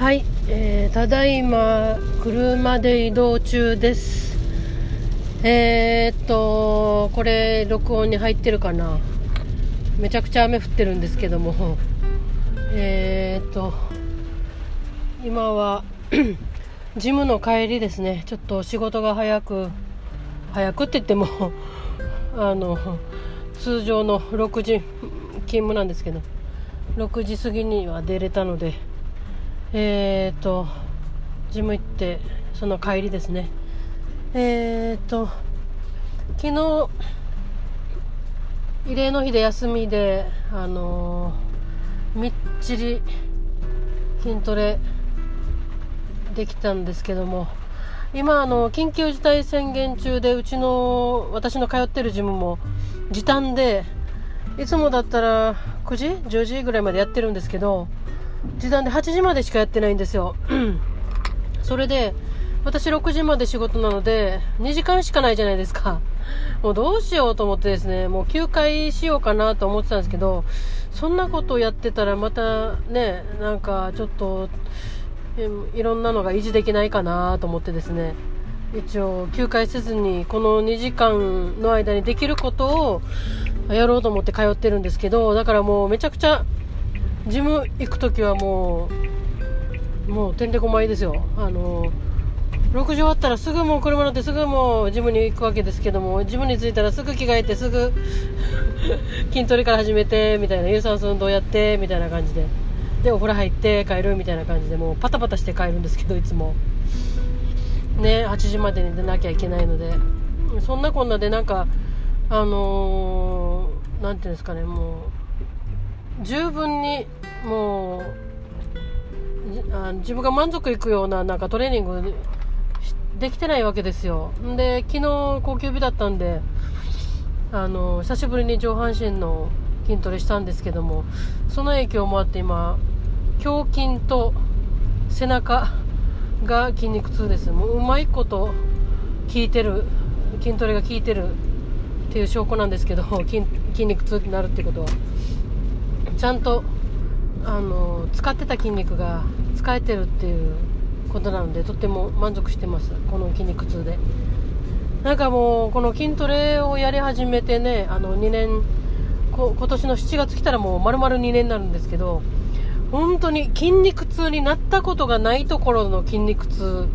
はい、えーただいま車で移動中です。えー、っとこれ録音に入ってるかな？めちゃくちゃ雨降ってるんですけども。えー、っと今は ジムの帰りですね。ちょっと仕事が早く早くって言っても あの通常の6時勤務なんですけど6時過ぎには出れたので。えー、とジム行ってその帰りですね。えー、と昨日慰霊の日で休みであのみっちり筋トレできたんですけども今あの緊急事態宣言中でうちの私の通ってるジムも時短でいつもだったら9時10時ぐらいまでやってるんですけど時短で8時までしかやってないんですよ。それで私6時まで仕事なので2時間しかないじゃないですか。もうどうしようと思ってですねもう休会しようかなと思ってたんですけどそんなことをやってたらまたねなんかちょっといろんなのが維持できないかなと思ってですね一応休会せずにこの2時間の間にできることをやろうと思って通ってるんですけどだからもうめちゃくちゃジム行く時はもうもうてんてこまいですよ。あの6時終わったらすぐもう車乗ってすぐもうジムに行くわけですけどもジムに着いたらすぐ着替えてすぐ 筋トレから始めてみたいな有酸素運動やってみたいな感じで。でお風呂入って帰るみたいな感じでもうパタパタして帰るんですけどいつも。ね8時までに出なきゃいけないので。そんなこんなでなんかあのー、ていうんですかねもう十分にもうあ自分が満足いくようななんかトレーニングできてないわけですよ。で昨日高級日だったんであの久しぶりに上半身の筋トレしたんですけどもその影響もあって今胸筋と背中が筋肉痛です。もううまいこと効いてる筋トレが効いてるっていう証拠なんですけど筋筋肉痛になるってことは。ちゃんとあの使ってた筋肉が使えてるっていうことなのでとっても満足してます。この筋肉痛で。なんかもうこの筋トレをやり始めてねあの2年こ今年の7月来たらもう丸々2年になるんですけど本当に筋肉痛になったことがないところの筋肉痛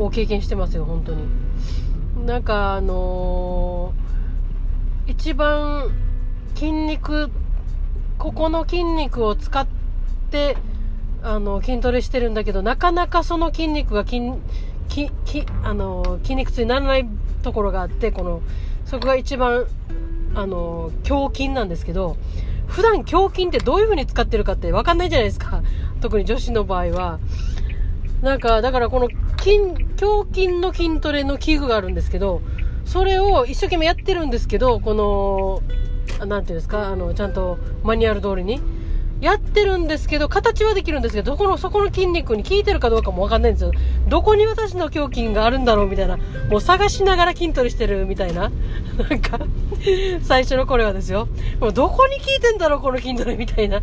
を経験してますよ本当に。なんかあのー一番筋肉ここの筋肉を使ってあの筋トレしてるんだけどなかなかその筋肉が筋筋筋あの筋肉痛にならないところがあってこのそこが一番あの胸筋なんですけど普段胸筋ってどういう風に使ってるかって分かんないじゃないですか。特に女子の場合は。なんかだからこの筋胸筋の筋トレの器具があるんですけどそれを一生懸命やってるんですけどこのなんていうんですかあのちゃんとマニュアル通りに。やってるんですけど形はできるんですけどどこのそこの筋肉に効いてるかどうかもわかんないんですよ。どこに私の胸筋があるんだろうみたいな。もう探しながら筋トレしてるみたいな。なんか最初の頃はですよ。もうどこに効いてんだろうこの筋トレみたいな。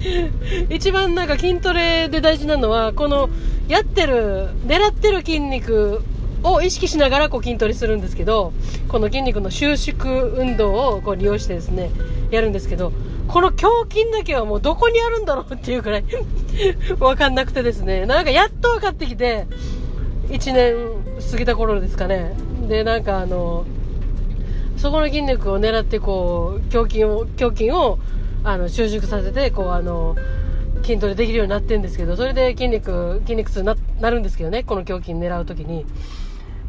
一番なんか筋トレで大事なのはこのやってる狙ってる筋肉を意識しながらこう筋トレするんですけどこの筋肉の収縮運動をこう利用してですねやるんですけどこの胸筋だけはもうどこにあるんだろうっていうくらい わかんなくてですねなんかやっと分かってきて1年過ぎた頃ですかね。でなんかあのそこの筋肉を狙ってこう胸筋を胸筋をあの収縮させてこうあの筋トレできるようになってるんですけどそれで筋肉筋肉痛にななるんですけどねこの胸筋狙う時に。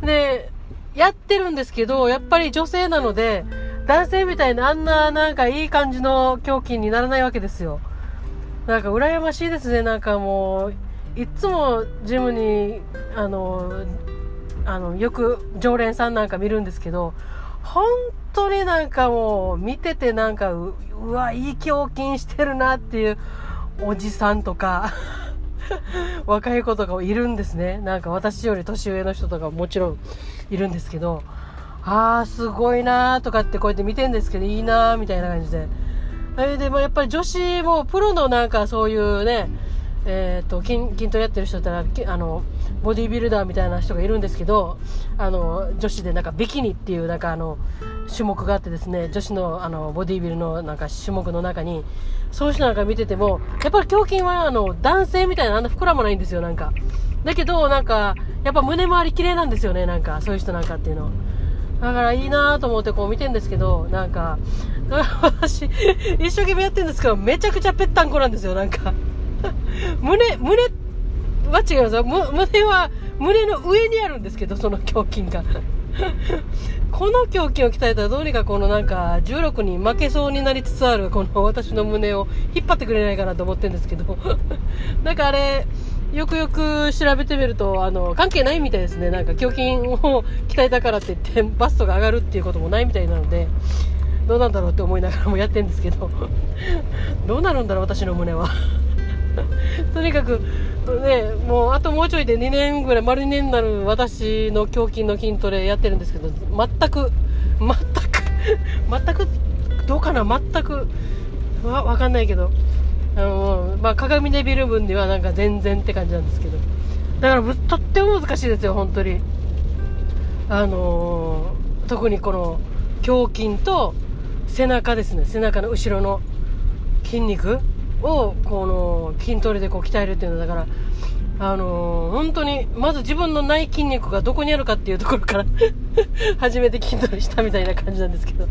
でやってるんですけどやっぱり女性なので男性みたいなあんななんかいい感じの胸筋にならないわけですよ。なんか羨ましいですね。なんかもういっつもジムにあのあのよく常連さんなんか見るんですけど本当になんかもう見ててなんかううわいい胸筋してるなっていうおじさんとか。若い子とかもいるんですね。なんか私より年上の人とかももちろんいるんですけどあーすごいなーとかってこうやって見てんですけどいいなーみたいな感じで。あれでもやっぱり女子もプロのなんかそういうねえーと、筋筋トレやってる人だったらあのボディービルダーみたいな人がいるんですけどあの女子でなんかビキニっていうなんかあの種目があってですね女子のあのボディービルのなんか種目の中にそういう人なんか見ててもやっぱり胸筋はあの男性みたいなあんな膨らまないんですよなんかだけどなんかやっぱ胸周り綺麗なんですよねなんかそういう人なんかっていうのだからいいなと思ってこう見てるんですけどなんか私一生懸命やってるんですけどめちゃくちゃぺったんこなんですよなんか胸、胸は違いますよ。胸は、胸の上にあるんですけど、その胸筋が。この胸筋を鍛えたらどうにかこのなんか16に負けそうになりつつあるこの私の胸を引っ張ってくれないかなと思ってるんですけど。なんかあれよくよく調べてみるとあの関係ないみたいですね。なんか胸筋を鍛えたからって言ってバストが上がるっていうこともないみたいなのでどうなんだろうって思いながらもやってるんですけど。どうなるんだろう私の胸は。とにかく、ね、もうあともうちょいで2年ぐらい、丸2年になる私の胸筋の筋トレやってるんですけど、全く、全く、全く、どうかな、全く、わ、わかんないけど、あの、まあ、鏡で見る分ではなんか全然って感じなんですけど、だからとっても難しいですよ、本当に。あのー、特にこの胸筋と背中ですね、背中の後ろの筋肉。をこの筋トレでこう鍛えるっていうのだから、あのー、本当に、まず自分のない筋肉がどこにあるかっていうところから 初めて筋トレしたみたいな感じなんですけど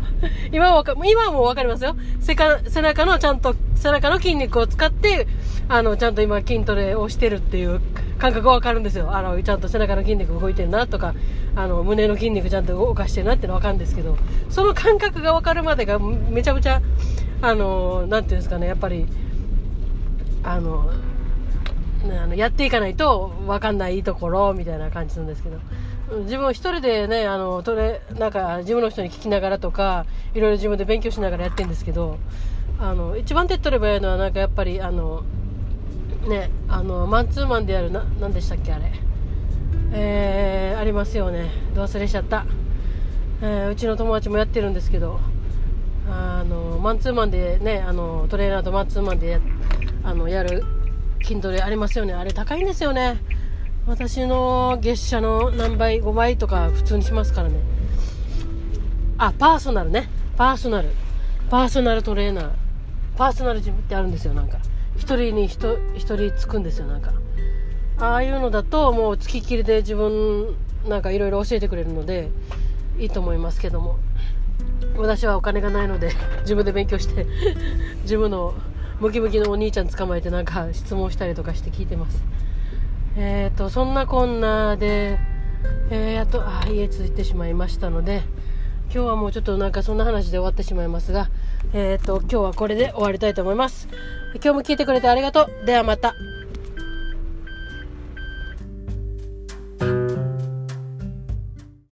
今はか、今はもうわかりますよ。背背中のちゃんと、背中の筋肉を使って、あの、ちゃんと今筋トレをしてるっていう感覚がわかるんですよ。あの、ちゃんと背中の筋肉動いてるなとか、あの、胸の筋肉ちゃんと動かしてるなっていうのわかるんですけど、その感覚がわかるまでがめちゃめちゃ、あの、なんていうんですかね、やっぱり、あの、あのやっていかないと分かんないところみたいな感じなんですけど。自分一人でねあのトレなんか自分の人に聞きながらとかいろいろ自分で勉強しながらやってるんですけどあの一番手っ取ればいいのはなんかやっぱりあのねあのマンツーマンでやるな何でしたっけあれ。えー、ありますよね。ど忘れしちゃった、えー、うちの友達もやってるんですけどあのマンツーマンでねあのトレーナーとマンツーマンでやってあのやる筋トレありますよね。あれ高いんですよね。私の月謝の何倍5倍とか普通にしますからね。あパーソナルね。パーソナル。パーソナルトレーナー。パーソナルジムってあるんですよなんか。1人に 1, 人つくんですよなんか。ああいうのだともう付きっきりで自分なんかいろいろ教えてくれるのでいいと思いますけども。私はお金がないので自分で勉強して 自分のムキムキのお兄ちゃん捕まえてなんか質問したりとかして聞いてます。えっ、ー、とそんなこんなでえー、やっとあ家着いてしまいましたので今日はもうちょっとなんかそんな話で終わってしまいますがえっ、ー、と今日はこれで終わりたいと思います。今日も聞いてくれてありがとう。ではまた。